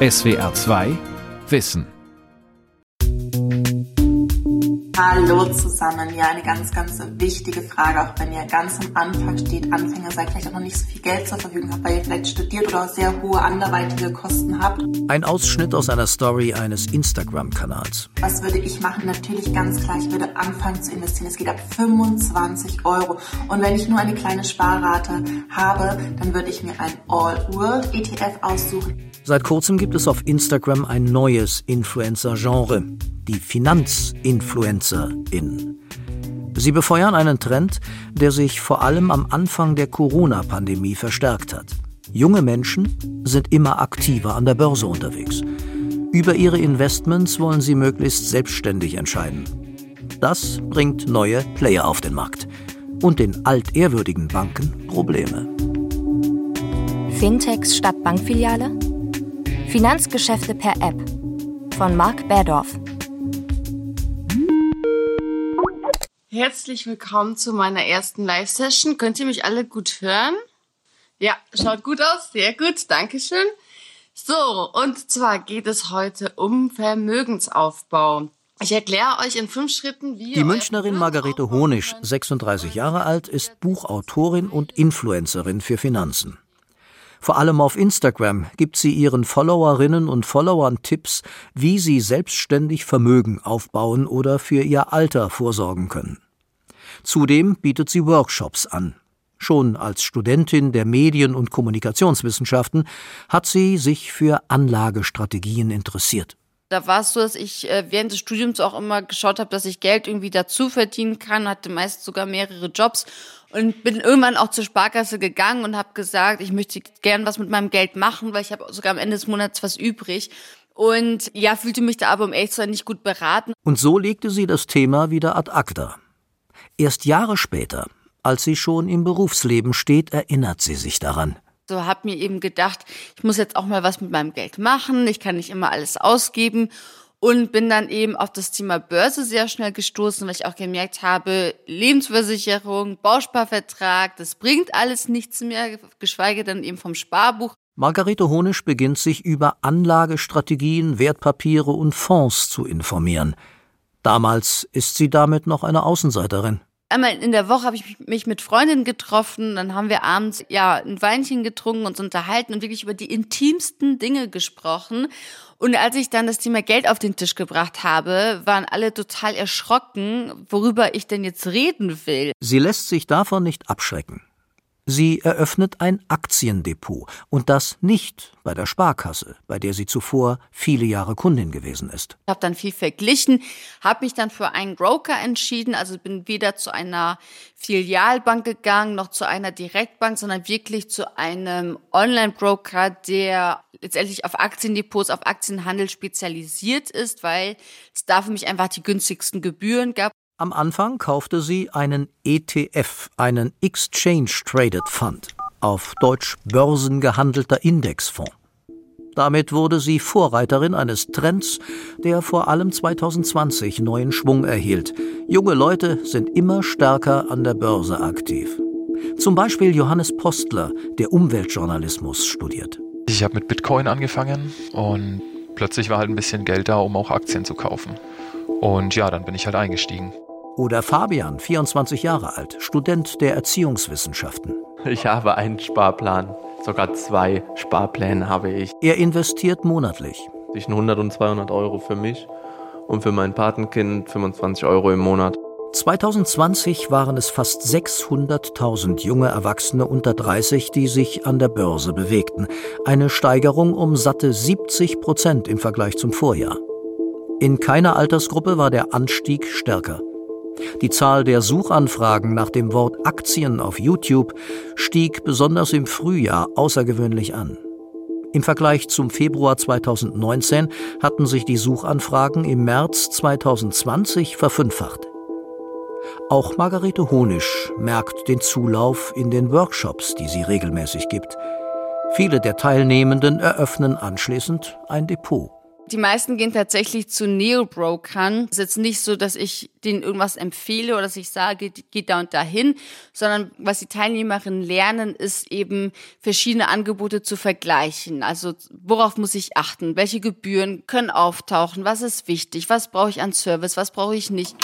SWR 2 Wissen Hallo zusammen. Ja, eine ganz, ganz wichtige Frage, auch wenn ihr ganz am Anfang steht, Anfänger seid, vielleicht auch noch nicht so viel Geld zur Verfügung habt, weil ihr vielleicht studiert oder auch sehr hohe anderweitige Kosten habt. Ein Ausschnitt aus einer Story eines Instagram-Kanals. Was würde ich machen? Natürlich ganz klar, ich würde anfangen zu investieren. Es geht ab 25 Euro. Und wenn ich nur eine kleine Sparrate habe, dann würde ich mir ein All-World ETF aussuchen. Seit kurzem gibt es auf Instagram ein neues Influencer-Genre die Finanzinfluencerin. Sie befeuern einen Trend, der sich vor allem am Anfang der Corona-Pandemie verstärkt hat. Junge Menschen sind immer aktiver an der Börse unterwegs. Über ihre Investments wollen sie möglichst selbstständig entscheiden. Das bringt neue Player auf den Markt und den altehrwürdigen Banken Probleme. Fintechs statt Bankfiliale? Finanzgeschäfte per App von Mark Berdorf. Herzlich willkommen zu meiner ersten Live-Session. Könnt ihr mich alle gut hören? Ja, schaut gut aus. Sehr gut. Dankeschön. So, und zwar geht es heute um Vermögensaufbau. Ich erkläre euch in fünf Schritten, wie. Die Münchnerin Margarete Honisch, 36 Jahre alt, ist Buchautorin und Influencerin für Finanzen. Vor allem auf Instagram gibt sie ihren Followerinnen und Followern Tipps, wie sie selbstständig Vermögen aufbauen oder für ihr Alter vorsorgen können. Zudem bietet sie Workshops an. Schon als Studentin der Medien- und Kommunikationswissenschaften hat sie sich für Anlagestrategien interessiert. Da war es so, dass ich äh, während des Studiums auch immer geschaut habe, dass ich Geld irgendwie dazu verdienen kann, hatte meist sogar mehrere Jobs und bin irgendwann auch zur Sparkasse gegangen und habe gesagt, ich möchte gern was mit meinem Geld machen, weil ich habe sogar am Ende des Monats was übrig. Und ja, fühlte mich da aber um ehrlich zu sein nicht gut beraten. Und so legte sie das Thema wieder ad acta. Erst Jahre später, als sie schon im Berufsleben steht, erinnert sie sich daran. So habe mir eben gedacht, ich muss jetzt auch mal was mit meinem Geld machen. Ich kann nicht immer alles ausgeben und bin dann eben auf das Thema Börse sehr schnell gestoßen, weil ich auch gemerkt habe, Lebensversicherung, Bausparvertrag, das bringt alles nichts mehr, geschweige denn eben vom Sparbuch. Margarete Honisch beginnt sich über Anlagestrategien, Wertpapiere und Fonds zu informieren. Damals ist sie damit noch eine Außenseiterin. Einmal in der Woche habe ich mich mit Freundinnen getroffen, dann haben wir abends ja ein Weinchen getrunken, uns unterhalten und wirklich über die intimsten Dinge gesprochen. Und als ich dann das Thema Geld auf den Tisch gebracht habe, waren alle total erschrocken, worüber ich denn jetzt reden will. Sie lässt sich davon nicht abschrecken. Sie eröffnet ein Aktiendepot und das nicht bei der Sparkasse, bei der sie zuvor viele Jahre Kundin gewesen ist. Ich habe dann viel verglichen, habe mich dann für einen Broker entschieden, also bin weder zu einer Filialbank gegangen noch zu einer Direktbank, sondern wirklich zu einem Online-Broker, der letztendlich auf Aktiendepots, auf Aktienhandel spezialisiert ist, weil es da für mich einfach die günstigsten Gebühren gab. Am Anfang kaufte sie einen ETF, einen Exchange Traded Fund, auf Deutsch börsengehandelter Indexfonds. Damit wurde sie Vorreiterin eines Trends, der vor allem 2020 neuen Schwung erhielt. Junge Leute sind immer stärker an der Börse aktiv. Zum Beispiel Johannes Postler, der Umweltjournalismus studiert. Ich habe mit Bitcoin angefangen und plötzlich war halt ein bisschen Geld da, um auch Aktien zu kaufen. Und ja, dann bin ich halt eingestiegen. Oder Fabian, 24 Jahre alt, Student der Erziehungswissenschaften. Ich habe einen Sparplan, sogar zwei Sparpläne habe ich. Er investiert monatlich. Zwischen 100 und 200 Euro für mich und für mein Patenkind 25 Euro im Monat. 2020 waren es fast 600.000 junge Erwachsene unter 30, die sich an der Börse bewegten. Eine Steigerung um satte 70 Prozent im Vergleich zum Vorjahr. In keiner Altersgruppe war der Anstieg stärker. Die Zahl der Suchanfragen nach dem Wort Aktien auf YouTube stieg besonders im Frühjahr außergewöhnlich an. Im Vergleich zum Februar 2019 hatten sich die Suchanfragen im März 2020 verfünffacht. Auch Margarete Honisch merkt den Zulauf in den Workshops, die sie regelmäßig gibt. Viele der Teilnehmenden eröffnen anschließend ein Depot. Die meisten gehen tatsächlich zu Neo-Brokern. Es ist jetzt nicht so, dass ich denen irgendwas empfehle oder dass ich sage, geht da und dahin, sondern was die Teilnehmerinnen lernen, ist eben verschiedene Angebote zu vergleichen. Also worauf muss ich achten? Welche Gebühren können auftauchen? Was ist wichtig? Was brauche ich an Service? Was brauche ich nicht?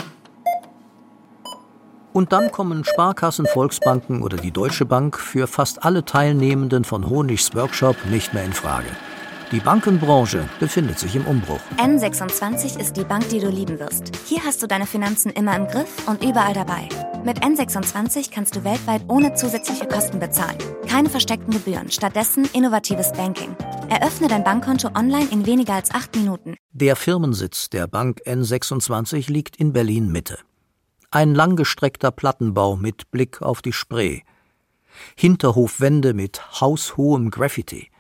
Und dann kommen Sparkassen, Volksbanken oder die Deutsche Bank für fast alle Teilnehmenden von Honigs Workshop nicht mehr in Frage. Die Bankenbranche befindet sich im Umbruch. N26 ist die Bank, die du lieben wirst. Hier hast du deine Finanzen immer im Griff und überall dabei. Mit N26 kannst du weltweit ohne zusätzliche Kosten bezahlen. Keine versteckten Gebühren, stattdessen innovatives Banking. Eröffne dein Bankkonto online in weniger als acht Minuten. Der Firmensitz der Bank N26 liegt in Berlin Mitte. Ein langgestreckter Plattenbau mit Blick auf die Spree. Hinterhofwände mit haushohem Graffiti.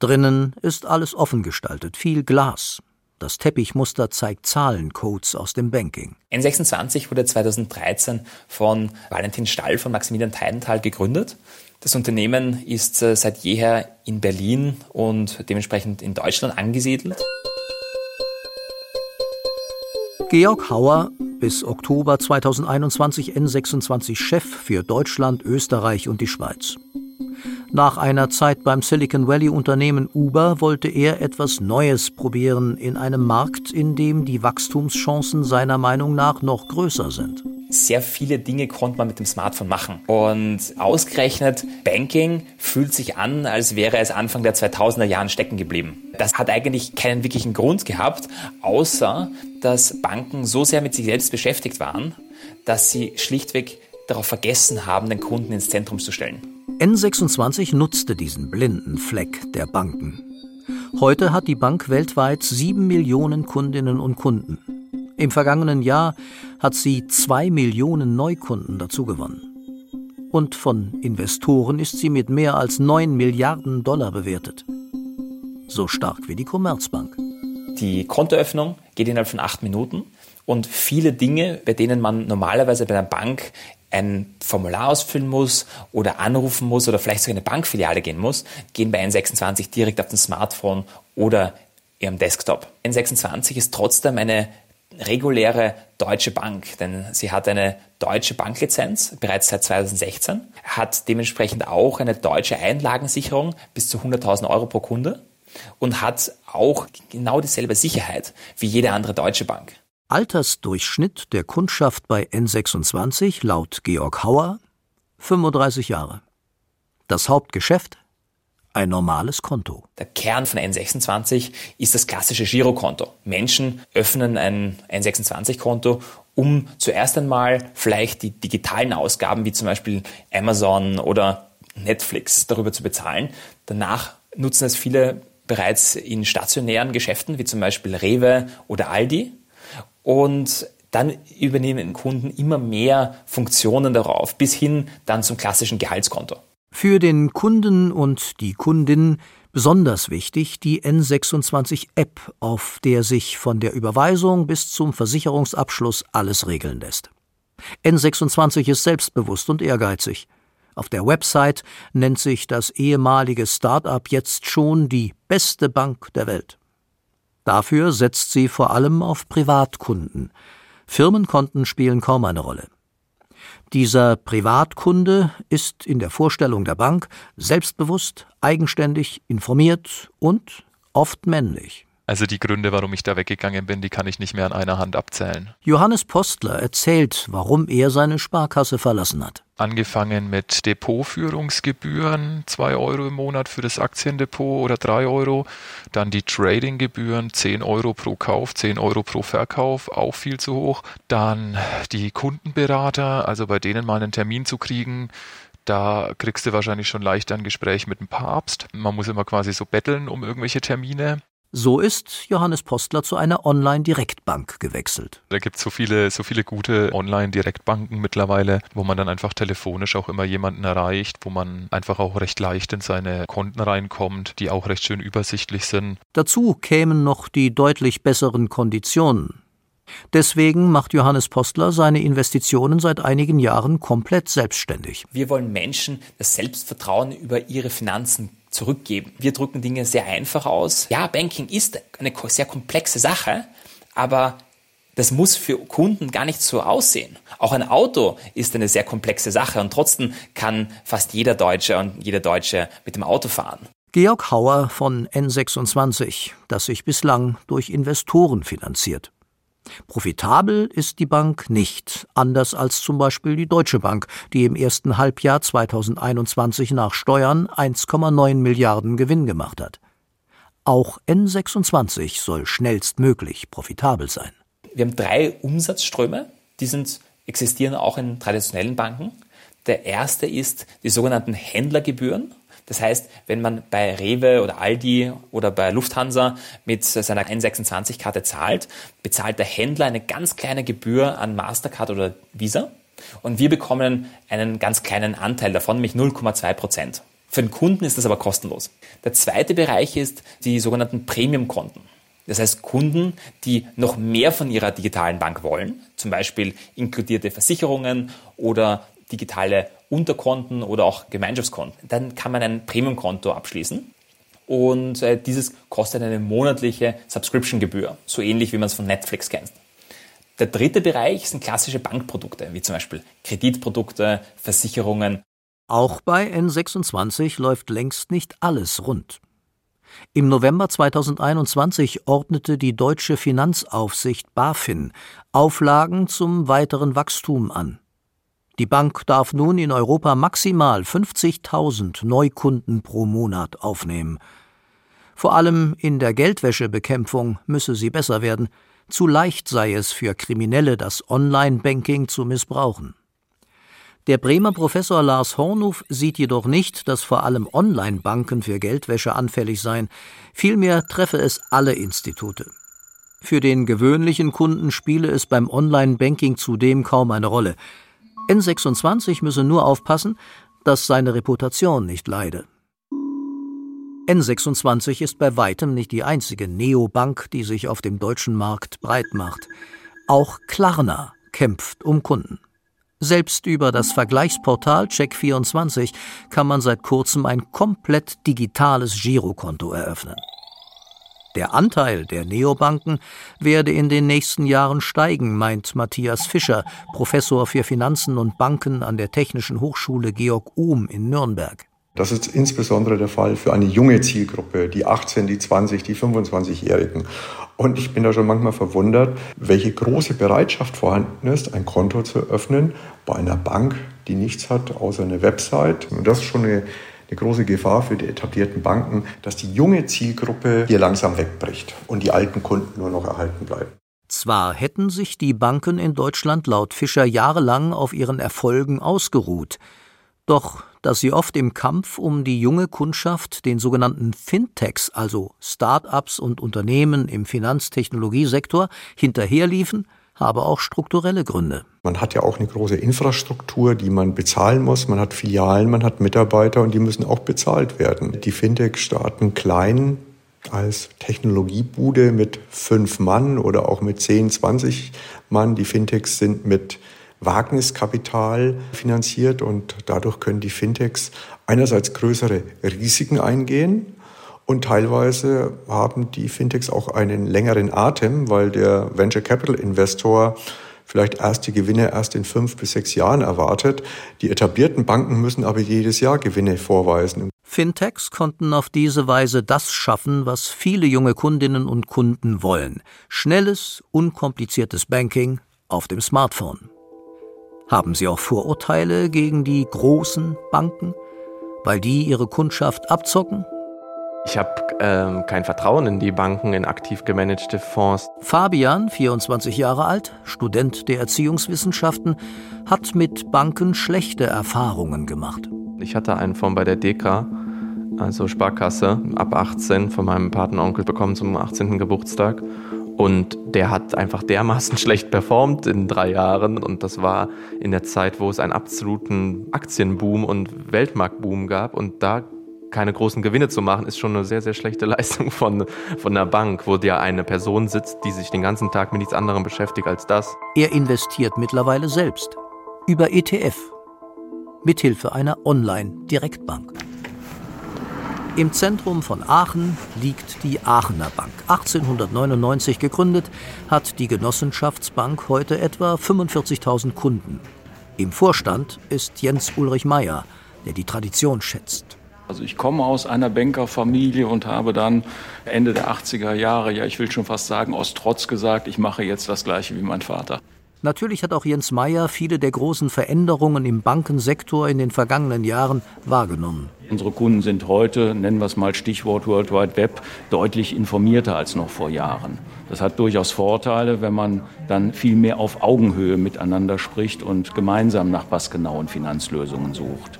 Drinnen ist alles offen gestaltet, viel Glas. Das Teppichmuster zeigt Zahlencodes aus dem Banking. N26 wurde 2013 von Valentin Stall von Maximilian Teidenthal gegründet. Das Unternehmen ist äh, seit jeher in Berlin und dementsprechend in Deutschland angesiedelt. Georg Hauer, bis Oktober 2021 N26 Chef für Deutschland, Österreich und die Schweiz. Nach einer Zeit beim Silicon Valley Unternehmen Uber wollte er etwas Neues probieren in einem Markt, in dem die Wachstumschancen seiner Meinung nach noch größer sind. Sehr viele Dinge konnte man mit dem Smartphone machen. Und ausgerechnet Banking fühlt sich an, als wäre es Anfang der 2000er Jahren stecken geblieben. Das hat eigentlich keinen wirklichen Grund gehabt, außer dass Banken so sehr mit sich selbst beschäftigt waren, dass sie schlichtweg darauf vergessen haben, den Kunden ins Zentrum zu stellen. N26 nutzte diesen blinden Fleck der Banken. Heute hat die Bank weltweit sieben Millionen Kundinnen und Kunden. Im vergangenen Jahr hat sie zwei Millionen Neukunden dazugewonnen. Und von Investoren ist sie mit mehr als neun Milliarden Dollar bewertet. So stark wie die Commerzbank. Die Kontoöffnung geht innerhalb von acht Minuten und viele Dinge, bei denen man normalerweise bei einer Bank ein Formular ausfüllen muss oder anrufen muss oder vielleicht sogar in eine Bankfiliale gehen muss, gehen bei N26 direkt auf dem Smartphone oder ihrem Desktop. N26 ist trotzdem eine reguläre deutsche Bank, denn sie hat eine deutsche Banklizenz bereits seit 2016, hat dementsprechend auch eine deutsche Einlagensicherung bis zu 100.000 Euro pro Kunde und hat auch genau dieselbe Sicherheit wie jede andere deutsche Bank. Altersdurchschnitt der Kundschaft bei N26 laut Georg Hauer 35 Jahre. Das Hauptgeschäft? Ein normales Konto. Der Kern von N26 ist das klassische Girokonto. Menschen öffnen ein N26-Konto, um zuerst einmal vielleicht die digitalen Ausgaben wie zum Beispiel Amazon oder Netflix darüber zu bezahlen. Danach nutzen es viele bereits in stationären Geschäften wie zum Beispiel Rewe oder Aldi und dann übernehmen Kunden immer mehr Funktionen darauf, bis hin dann zum klassischen Gehaltskonto. Für den Kunden und die Kundin besonders wichtig die N26-App, auf der sich von der Überweisung bis zum Versicherungsabschluss alles regeln lässt. N26 ist selbstbewusst und ehrgeizig. Auf der Website nennt sich das ehemalige Start-up jetzt schon die beste Bank der Welt. Dafür setzt sie vor allem auf Privatkunden. Firmenkonten spielen kaum eine Rolle. Dieser Privatkunde ist in der Vorstellung der Bank selbstbewusst, eigenständig, informiert und oft männlich. Also die Gründe, warum ich da weggegangen bin, die kann ich nicht mehr an einer Hand abzählen. Johannes Postler erzählt, warum er seine Sparkasse verlassen hat. Angefangen mit Depotführungsgebühren, 2 Euro im Monat für das Aktiendepot oder 3 Euro. Dann die Tradinggebühren, 10 Euro pro Kauf, 10 Euro pro Verkauf, auch viel zu hoch. Dann die Kundenberater, also bei denen mal einen Termin zu kriegen, da kriegst du wahrscheinlich schon leicht ein Gespräch mit dem Papst. Man muss immer quasi so betteln um irgendwelche Termine. So ist Johannes Postler zu einer Online-Direktbank gewechselt. Da gibt es so viele, so viele gute Online-Direktbanken mittlerweile, wo man dann einfach telefonisch auch immer jemanden erreicht, wo man einfach auch recht leicht in seine Konten reinkommt, die auch recht schön übersichtlich sind. Dazu kämen noch die deutlich besseren Konditionen. Deswegen macht Johannes Postler seine Investitionen seit einigen Jahren komplett selbstständig. Wir wollen Menschen das Selbstvertrauen über ihre Finanzen zurückgeben. Wir drücken Dinge sehr einfach aus. Ja, Banking ist eine sehr komplexe Sache, aber das muss für Kunden gar nicht so aussehen. Auch ein Auto ist eine sehr komplexe Sache und trotzdem kann fast jeder Deutsche und jede Deutsche mit dem Auto fahren. Georg Hauer von N26, das sich bislang durch Investoren finanziert. Profitabel ist die Bank nicht, anders als zum Beispiel die Deutsche Bank, die im ersten Halbjahr 2021 nach Steuern 1,9 Milliarden Gewinn gemacht hat. Auch N26 soll schnellstmöglich profitabel sein. Wir haben drei Umsatzströme, die sind, existieren auch in traditionellen Banken. Der erste ist die sogenannten Händlergebühren. Das heißt, wenn man bei Rewe oder Aldi oder bei Lufthansa mit seiner N26-Karte zahlt, bezahlt der Händler eine ganz kleine Gebühr an Mastercard oder Visa und wir bekommen einen ganz kleinen Anteil davon, nämlich 0,2 Prozent. Für den Kunden ist das aber kostenlos. Der zweite Bereich ist die sogenannten Premium-Konten. Das heißt Kunden, die noch mehr von ihrer digitalen Bank wollen, zum Beispiel inkludierte Versicherungen oder digitale Unterkonten oder auch Gemeinschaftskonten. Dann kann man ein Premium-Konto abschließen. Und äh, dieses kostet eine monatliche Subscription-Gebühr, so ähnlich wie man es von Netflix kennt. Der dritte Bereich sind klassische Bankprodukte, wie zum Beispiel Kreditprodukte, Versicherungen. Auch bei N26 läuft längst nicht alles rund. Im November 2021 ordnete die deutsche Finanzaufsicht BaFin Auflagen zum weiteren Wachstum an. Die Bank darf nun in Europa maximal 50.000 Neukunden pro Monat aufnehmen. Vor allem in der Geldwäschebekämpfung müsse sie besser werden. Zu leicht sei es für Kriminelle, das Online-Banking zu missbrauchen. Der Bremer Professor Lars Hornuf sieht jedoch nicht, dass vor allem Online-Banken für Geldwäsche anfällig seien. Vielmehr treffe es alle Institute. Für den gewöhnlichen Kunden spiele es beim Online-Banking zudem kaum eine Rolle. N26 müsse nur aufpassen, dass seine Reputation nicht leide. N26 ist bei weitem nicht die einzige Neobank, die sich auf dem deutschen Markt breit macht. Auch Klarna kämpft um Kunden. Selbst über das Vergleichsportal Check24 kann man seit kurzem ein komplett digitales Girokonto eröffnen. Der Anteil der Neobanken werde in den nächsten Jahren steigen, meint Matthias Fischer, Professor für Finanzen und Banken an der Technischen Hochschule Georg Ohm in Nürnberg. Das ist insbesondere der Fall für eine junge Zielgruppe, die 18, die 20, die 25-Jährigen. Und ich bin da schon manchmal verwundert, welche große Bereitschaft vorhanden ist, ein Konto zu öffnen bei einer Bank, die nichts hat außer eine Website. Und das ist schon eine eine große Gefahr für die etablierten Banken, dass die junge Zielgruppe hier langsam wegbricht und die alten Kunden nur noch erhalten bleiben. Zwar hätten sich die Banken in Deutschland laut Fischer jahrelang auf ihren Erfolgen ausgeruht, doch dass sie oft im Kampf um die junge Kundschaft den sogenannten Fintechs, also Start-ups und Unternehmen im Finanztechnologiesektor, hinterherliefen, habe auch strukturelle Gründe. Man hat ja auch eine große Infrastruktur, die man bezahlen muss. Man hat Filialen, man hat Mitarbeiter und die müssen auch bezahlt werden. Die Fintechs starten klein als Technologiebude mit fünf Mann oder auch mit zehn, zwanzig Mann. Die Fintechs sind mit Wagniskapital finanziert und dadurch können die Fintechs einerseits größere Risiken eingehen und teilweise haben die Fintechs auch einen längeren Atem, weil der Venture Capital Investor vielleicht erst die Gewinne erst in fünf bis sechs Jahren erwartet. Die etablierten Banken müssen aber jedes Jahr Gewinne vorweisen. Fintechs konnten auf diese Weise das schaffen, was viele junge Kundinnen und Kunden wollen. Schnelles, unkompliziertes Banking auf dem Smartphone. Haben Sie auch Vorurteile gegen die großen Banken, weil die ihre Kundschaft abzocken ich habe ähm, kein Vertrauen in die Banken, in aktiv gemanagte Fonds. Fabian, 24 Jahre alt, Student der Erziehungswissenschaften, hat mit Banken schlechte Erfahrungen gemacht. Ich hatte einen Fonds bei der DK, also Sparkasse, ab 18 von meinem Patenonkel bekommen zum 18. Geburtstag. Und der hat einfach dermaßen schlecht performt in drei Jahren. Und das war in der Zeit, wo es einen absoluten Aktienboom und Weltmarktboom gab. Und da keine großen Gewinne zu machen, ist schon eine sehr, sehr schlechte Leistung von, von einer Bank, wo dir eine Person sitzt, die sich den ganzen Tag mit nichts anderem beschäftigt als das. Er investiert mittlerweile selbst über ETF mithilfe einer Online-Direktbank. Im Zentrum von Aachen liegt die Aachener Bank. 1899 gegründet, hat die Genossenschaftsbank heute etwa 45.000 Kunden. Im Vorstand ist Jens Ulrich Meyer, der die Tradition schätzt. Also ich komme aus einer Bankerfamilie und habe dann Ende der 80er Jahre, ja ich will schon fast sagen, aus Trotz gesagt, ich mache jetzt das gleiche wie mein Vater. Natürlich hat auch Jens Meyer viele der großen Veränderungen im Bankensektor in den vergangenen Jahren wahrgenommen. Unsere Kunden sind heute, nennen wir es mal Stichwort World Wide Web, deutlich informierter als noch vor Jahren. Das hat durchaus Vorteile, wenn man dann viel mehr auf Augenhöhe miteinander spricht und gemeinsam nach passgenauen Finanzlösungen sucht.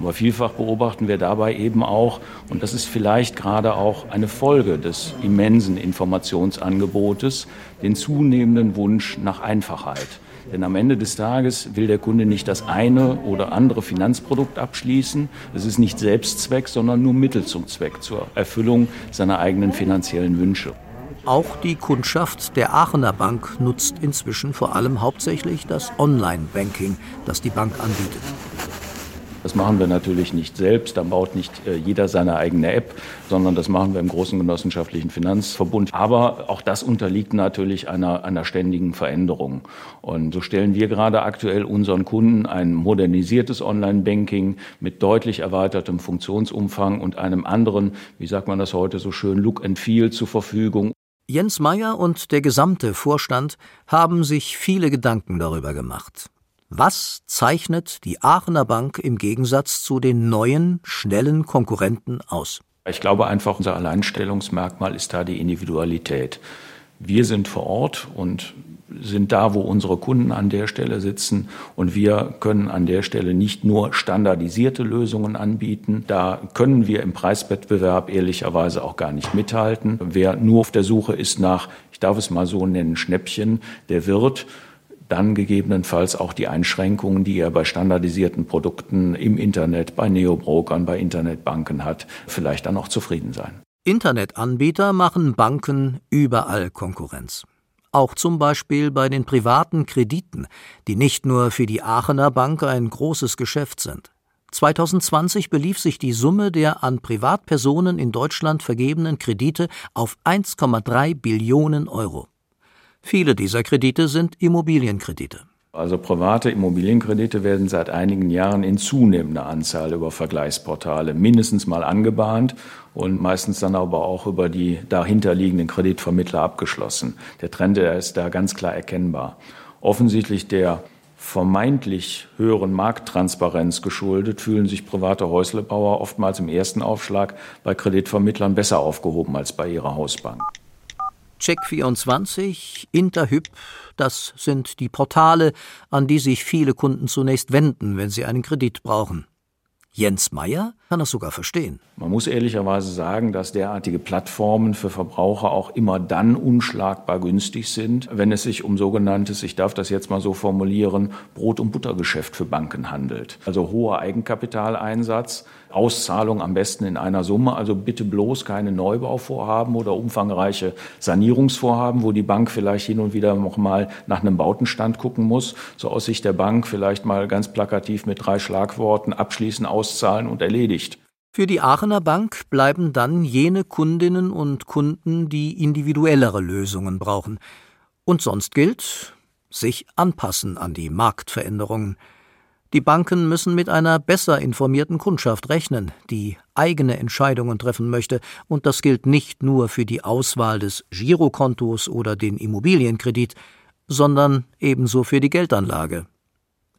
Aber vielfach beobachten wir dabei eben auch, und das ist vielleicht gerade auch eine Folge des immensen Informationsangebotes, den zunehmenden Wunsch nach Einfachheit. Denn am Ende des Tages will der Kunde nicht das eine oder andere Finanzprodukt abschließen. Es ist nicht Selbstzweck, sondern nur Mittel zum Zweck zur Erfüllung seiner eigenen finanziellen Wünsche. Auch die Kundschaft der Aachener Bank nutzt inzwischen vor allem hauptsächlich das Online-Banking, das die Bank anbietet. Das machen wir natürlich nicht selbst, da baut nicht äh, jeder seine eigene App, sondern das machen wir im großen genossenschaftlichen Finanzverbund. Aber auch das unterliegt natürlich einer, einer ständigen Veränderung. Und so stellen wir gerade aktuell unseren Kunden ein modernisiertes Online-Banking mit deutlich erweitertem Funktionsumfang und einem anderen, wie sagt man das heute so schön, Look and Feel zur Verfügung. Jens Meyer und der gesamte Vorstand haben sich viele Gedanken darüber gemacht. Was zeichnet die Aachener Bank im Gegensatz zu den neuen, schnellen Konkurrenten aus? Ich glaube einfach, unser Alleinstellungsmerkmal ist da die Individualität. Wir sind vor Ort und sind da, wo unsere Kunden an der Stelle sitzen. Und wir können an der Stelle nicht nur standardisierte Lösungen anbieten. Da können wir im Preiswettbewerb ehrlicherweise auch gar nicht mithalten. Wer nur auf der Suche ist nach, ich darf es mal so nennen, Schnäppchen, der wird dann gegebenenfalls auch die Einschränkungen, die er bei standardisierten Produkten im Internet, bei Neobrokern, bei Internetbanken hat, vielleicht dann auch zufrieden sein. Internetanbieter machen Banken überall Konkurrenz. Auch zum Beispiel bei den privaten Krediten, die nicht nur für die Aachener Bank ein großes Geschäft sind. 2020 belief sich die Summe der an Privatpersonen in Deutschland vergebenen Kredite auf 1,3 Billionen Euro. Viele dieser Kredite sind Immobilienkredite. Also private Immobilienkredite werden seit einigen Jahren in zunehmender Anzahl über Vergleichsportale mindestens mal angebahnt und meistens dann aber auch über die dahinterliegenden Kreditvermittler abgeschlossen. Der Trend der ist da ganz klar erkennbar. Offensichtlich der vermeintlich höheren Markttransparenz geschuldet, fühlen sich private Häuslebauer oftmals im ersten Aufschlag bei Kreditvermittlern besser aufgehoben als bei ihrer Hausbank. Check24, Interhyp, das sind die Portale, an die sich viele Kunden zunächst wenden, wenn sie einen Kredit brauchen. Jens Meyer kann das sogar verstehen. Man muss ehrlicherweise sagen, dass derartige Plattformen für Verbraucher auch immer dann unschlagbar günstig sind, wenn es sich um sogenanntes, ich darf das jetzt mal so formulieren, Brot- und Buttergeschäft für Banken handelt. Also hoher Eigenkapitaleinsatz, Auszahlung am besten in einer Summe. Also bitte bloß keine Neubauvorhaben oder umfangreiche Sanierungsvorhaben, wo die Bank vielleicht hin und wieder noch mal nach einem Bautenstand gucken muss. So aus Sicht der Bank vielleicht mal ganz plakativ mit drei Schlagworten abschließen, auszahlen und erledigt. Für die Aachener Bank bleiben dann jene Kundinnen und Kunden, die individuellere Lösungen brauchen. Und sonst gilt, sich anpassen an die Marktveränderungen. Die Banken müssen mit einer besser informierten Kundschaft rechnen, die eigene Entscheidungen treffen möchte, und das gilt nicht nur für die Auswahl des Girokontos oder den Immobilienkredit, sondern ebenso für die Geldanlage.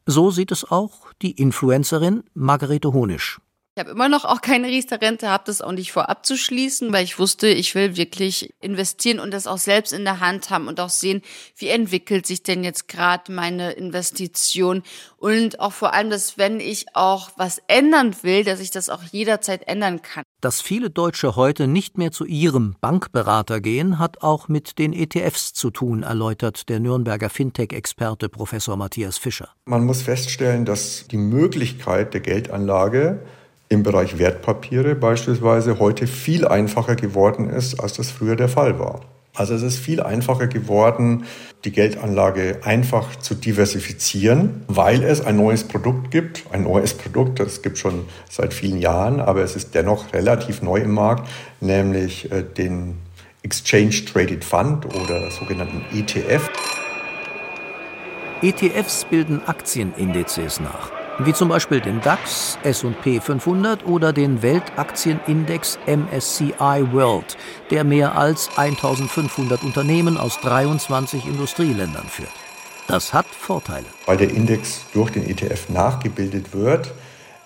So sieht es auch die Influencerin Margarete Honisch. Ich habe immer noch auch keine Riester-Rente, habe das auch nicht vor abzuschließen, weil ich wusste, ich will wirklich investieren und das auch selbst in der Hand haben und auch sehen, wie entwickelt sich denn jetzt gerade meine Investition und auch vor allem, dass wenn ich auch was ändern will, dass ich das auch jederzeit ändern kann. Dass viele Deutsche heute nicht mehr zu ihrem Bankberater gehen, hat auch mit den ETFs zu tun, erläutert der Nürnberger Fintech-Experte Professor Matthias Fischer. Man muss feststellen, dass die Möglichkeit der Geldanlage im Bereich Wertpapiere beispielsweise heute viel einfacher geworden ist, als das früher der Fall war. Also es ist viel einfacher geworden, die Geldanlage einfach zu diversifizieren, weil es ein neues Produkt gibt. Ein neues Produkt, das gibt schon seit vielen Jahren, aber es ist dennoch relativ neu im Markt, nämlich äh, den Exchange Traded Fund oder sogenannten ETF. ETFs bilden Aktienindizes nach wie zum Beispiel den DAX, SP 500 oder den Weltaktienindex MSCI World, der mehr als 1500 Unternehmen aus 23 Industrieländern führt. Das hat Vorteile. Weil der Index durch den ETF nachgebildet wird,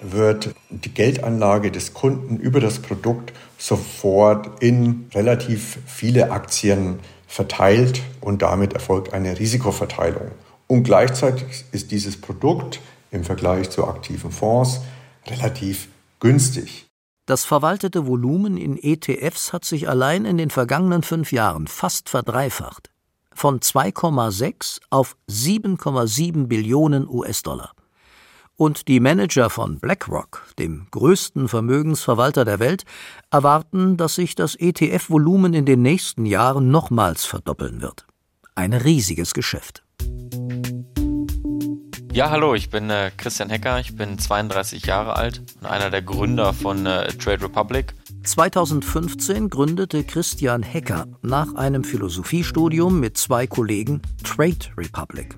wird die Geldanlage des Kunden über das Produkt sofort in relativ viele Aktien verteilt und damit erfolgt eine Risikoverteilung. Und gleichzeitig ist dieses Produkt im Vergleich zu aktiven Fonds relativ günstig. Das verwaltete Volumen in ETFs hat sich allein in den vergangenen fünf Jahren fast verdreifacht. Von 2,6 auf 7,7 Billionen US-Dollar. Und die Manager von BlackRock, dem größten Vermögensverwalter der Welt, erwarten, dass sich das ETF-Volumen in den nächsten Jahren nochmals verdoppeln wird. Ein riesiges Geschäft. Ja, hallo, ich bin äh, Christian Hecker, ich bin 32 Jahre alt und einer der Gründer von äh, Trade Republic. 2015 gründete Christian Hecker nach einem Philosophiestudium mit zwei Kollegen Trade Republic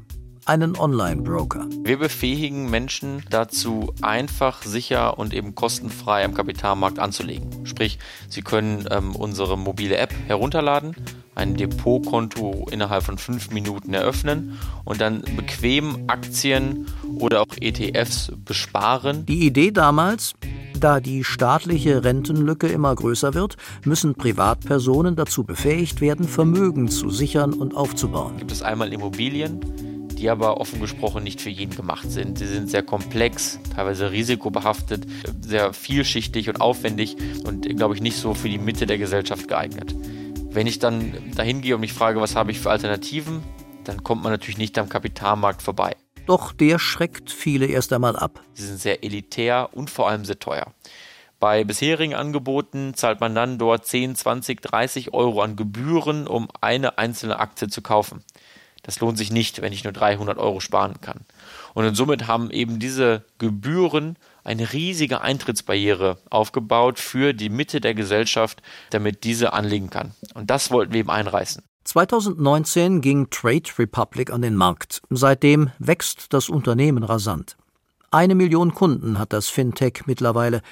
einen Online-Broker. Wir befähigen Menschen dazu, einfach, sicher und eben kostenfrei am Kapitalmarkt anzulegen. Sprich, sie können ähm, unsere mobile App herunterladen, ein Depotkonto innerhalb von fünf Minuten eröffnen und dann bequem Aktien oder auch ETFs besparen. Die Idee damals, da die staatliche Rentenlücke immer größer wird, müssen Privatpersonen dazu befähigt werden, Vermögen zu sichern und aufzubauen. Gibt es einmal Immobilien, die aber offen gesprochen nicht für jeden gemacht sind. Sie sind sehr komplex, teilweise risikobehaftet, sehr vielschichtig und aufwendig und, glaube ich, nicht so für die Mitte der Gesellschaft geeignet. Wenn ich dann dahin gehe und mich frage, was habe ich für Alternativen, dann kommt man natürlich nicht am Kapitalmarkt vorbei. Doch der schreckt viele erst einmal ab. Sie sind sehr elitär und vor allem sehr teuer. Bei bisherigen Angeboten zahlt man dann dort 10, 20, 30 Euro an Gebühren, um eine einzelne Aktie zu kaufen. Das lohnt sich nicht, wenn ich nur 300 Euro sparen kann. Und somit haben eben diese Gebühren eine riesige Eintrittsbarriere aufgebaut für die Mitte der Gesellschaft, damit diese anlegen kann. Und das wollten wir eben einreißen. 2019 ging Trade Republic an den Markt. Seitdem wächst das Unternehmen rasant. Eine Million Kunden hat das Fintech mittlerweile.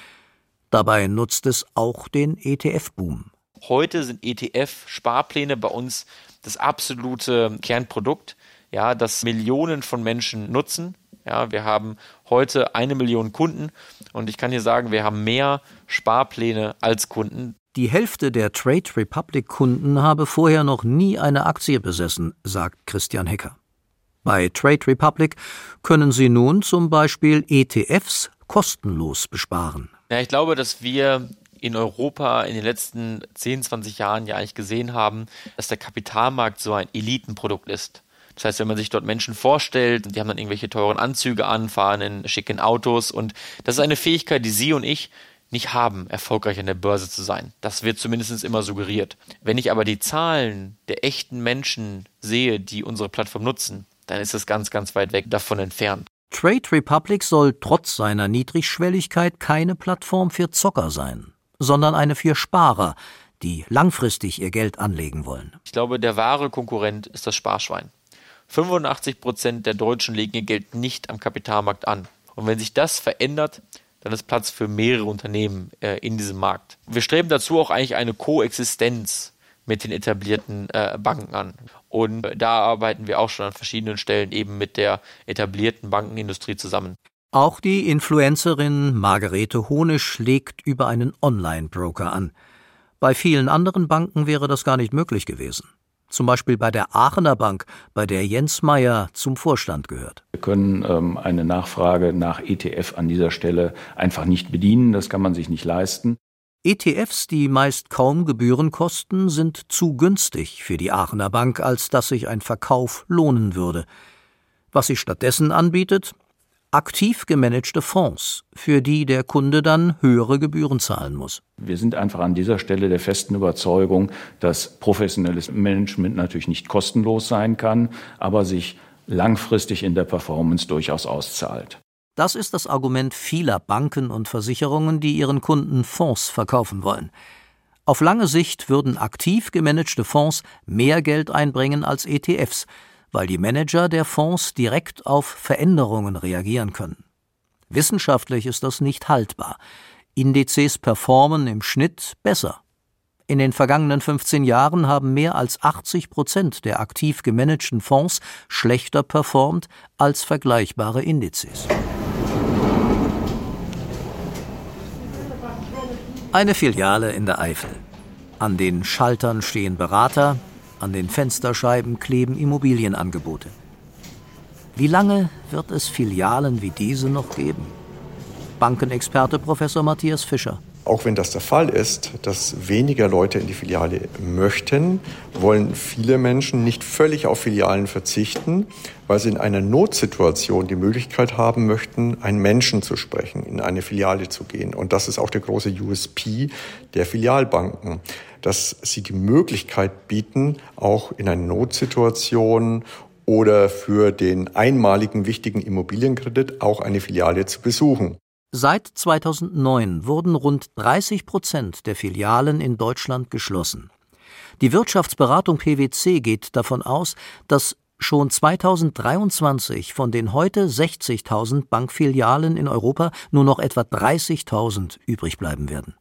Dabei nutzt es auch den ETF-Boom. Heute sind ETF-Sparpläne bei uns das absolute Kernprodukt, ja, das Millionen von Menschen nutzen. Ja, wir haben heute eine Million Kunden und ich kann hier sagen, wir haben mehr Sparpläne als Kunden. Die Hälfte der Trade Republic Kunden habe vorher noch nie eine Aktie besessen, sagt Christian Hecker. Bei Trade Republic können Sie nun zum Beispiel ETFs kostenlos besparen. Ja, ich glaube, dass wir in Europa in den letzten 10, 20 Jahren ja eigentlich gesehen haben, dass der Kapitalmarkt so ein Elitenprodukt ist. Das heißt, wenn man sich dort Menschen vorstellt, die haben dann irgendwelche teuren Anzüge an, fahren in schicken Autos und das ist eine Fähigkeit, die Sie und ich nicht haben, erfolgreich an der Börse zu sein. Das wird zumindest immer suggeriert. Wenn ich aber die Zahlen der echten Menschen sehe, die unsere Plattform nutzen, dann ist es ganz, ganz weit weg davon entfernt. Trade Republic soll trotz seiner Niedrigschwelligkeit keine Plattform für Zocker sein sondern eine für Sparer, die langfristig ihr Geld anlegen wollen. Ich glaube, der wahre Konkurrent ist das Sparschwein. 85 Prozent der Deutschen legen ihr Geld nicht am Kapitalmarkt an. Und wenn sich das verändert, dann ist Platz für mehrere Unternehmen äh, in diesem Markt. Wir streben dazu auch eigentlich eine Koexistenz mit den etablierten äh, Banken an. Und äh, da arbeiten wir auch schon an verschiedenen Stellen eben mit der etablierten Bankenindustrie zusammen. Auch die Influencerin Margarete Honisch legt über einen Online-Broker an. Bei vielen anderen Banken wäre das gar nicht möglich gewesen. Zum Beispiel bei der Aachener Bank, bei der Jens Meyer zum Vorstand gehört. Wir können ähm, eine Nachfrage nach ETF an dieser Stelle einfach nicht bedienen. Das kann man sich nicht leisten. ETFs, die meist kaum Gebühren kosten, sind zu günstig für die Aachener Bank, als dass sich ein Verkauf lohnen würde. Was sie stattdessen anbietet, aktiv gemanagte Fonds, für die der Kunde dann höhere Gebühren zahlen muss. Wir sind einfach an dieser Stelle der festen Überzeugung, dass professionelles Management natürlich nicht kostenlos sein kann, aber sich langfristig in der Performance durchaus auszahlt. Das ist das Argument vieler Banken und Versicherungen, die ihren Kunden Fonds verkaufen wollen. Auf lange Sicht würden aktiv gemanagte Fonds mehr Geld einbringen als ETFs, weil die Manager der Fonds direkt auf Veränderungen reagieren können. Wissenschaftlich ist das nicht haltbar. Indizes performen im Schnitt besser. In den vergangenen 15 Jahren haben mehr als 80 Prozent der aktiv gemanagten Fonds schlechter performt als vergleichbare Indizes. Eine Filiale in der Eifel. An den Schaltern stehen Berater, an den Fensterscheiben kleben Immobilienangebote. Wie lange wird es Filialen wie diese noch geben? Bankenexperte Professor Matthias Fischer. Auch wenn das der Fall ist, dass weniger Leute in die Filiale möchten, wollen viele Menschen nicht völlig auf Filialen verzichten, weil sie in einer Notsituation die Möglichkeit haben möchten, einen Menschen zu sprechen, in eine Filiale zu gehen. Und das ist auch der große USP der Filialbanken, dass sie die Möglichkeit bieten, auch in einer Notsituation oder für den einmaligen wichtigen Immobilienkredit auch eine Filiale zu besuchen. Seit 2009 wurden rund 30 Prozent der Filialen in Deutschland geschlossen. Die Wirtschaftsberatung PwC geht davon aus, dass schon 2023 von den heute 60.000 Bankfilialen in Europa nur noch etwa 30.000 übrig bleiben werden.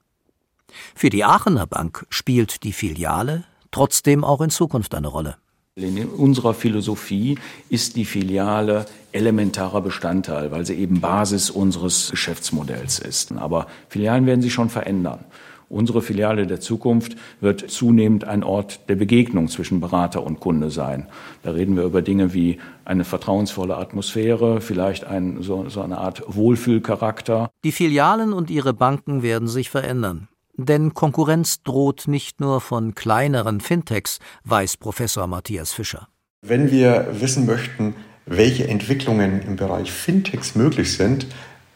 Für die Aachener Bank spielt die Filiale trotzdem auch in Zukunft eine Rolle. In unserer Philosophie ist die Filiale elementarer Bestandteil, weil sie eben Basis unseres Geschäftsmodells ist. Aber Filialen werden sich schon verändern. Unsere Filiale der Zukunft wird zunehmend ein Ort der Begegnung zwischen Berater und Kunde sein. Da reden wir über Dinge wie eine vertrauensvolle Atmosphäre, vielleicht ein, so, so eine Art Wohlfühlcharakter. Die Filialen und ihre Banken werden sich verändern. Denn Konkurrenz droht nicht nur von kleineren Fintechs, weiß Professor Matthias Fischer. Wenn wir wissen möchten, welche Entwicklungen im Bereich Fintechs möglich sind,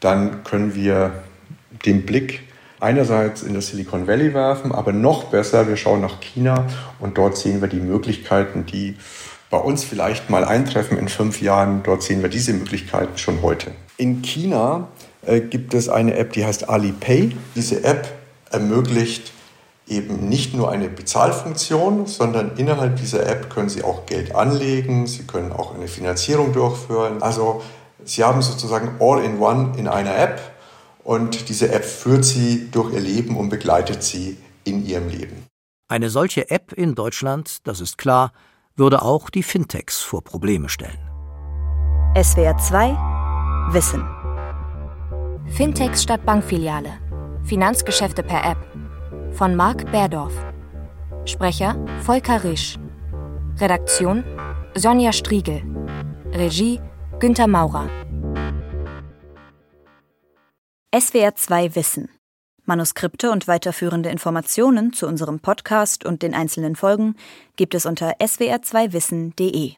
dann können wir den Blick einerseits in das Silicon Valley werfen, aber noch besser, wir schauen nach China und dort sehen wir die Möglichkeiten, die bei uns vielleicht mal eintreffen in fünf Jahren. Dort sehen wir diese Möglichkeiten schon heute. In China äh, gibt es eine App, die heißt Alipay. Diese App ermöglicht eben nicht nur eine Bezahlfunktion, sondern innerhalb dieser App können Sie auch Geld anlegen, Sie können auch eine Finanzierung durchführen. Also Sie haben sozusagen All-in-One in einer App und diese App führt Sie durch Ihr Leben und begleitet Sie in Ihrem Leben. Eine solche App in Deutschland, das ist klar, würde auch die Fintechs vor Probleme stellen. SWR 2 Wissen Fintechs statt Bankfiliale Finanzgeschäfte per App von Marc Berdorf. Sprecher Volker Risch. Redaktion Sonja Striegel. Regie Günter Maurer. SWR 2 Wissen. Manuskripte und weiterführende Informationen zu unserem Podcast und den einzelnen Folgen gibt es unter swr2wissen.de.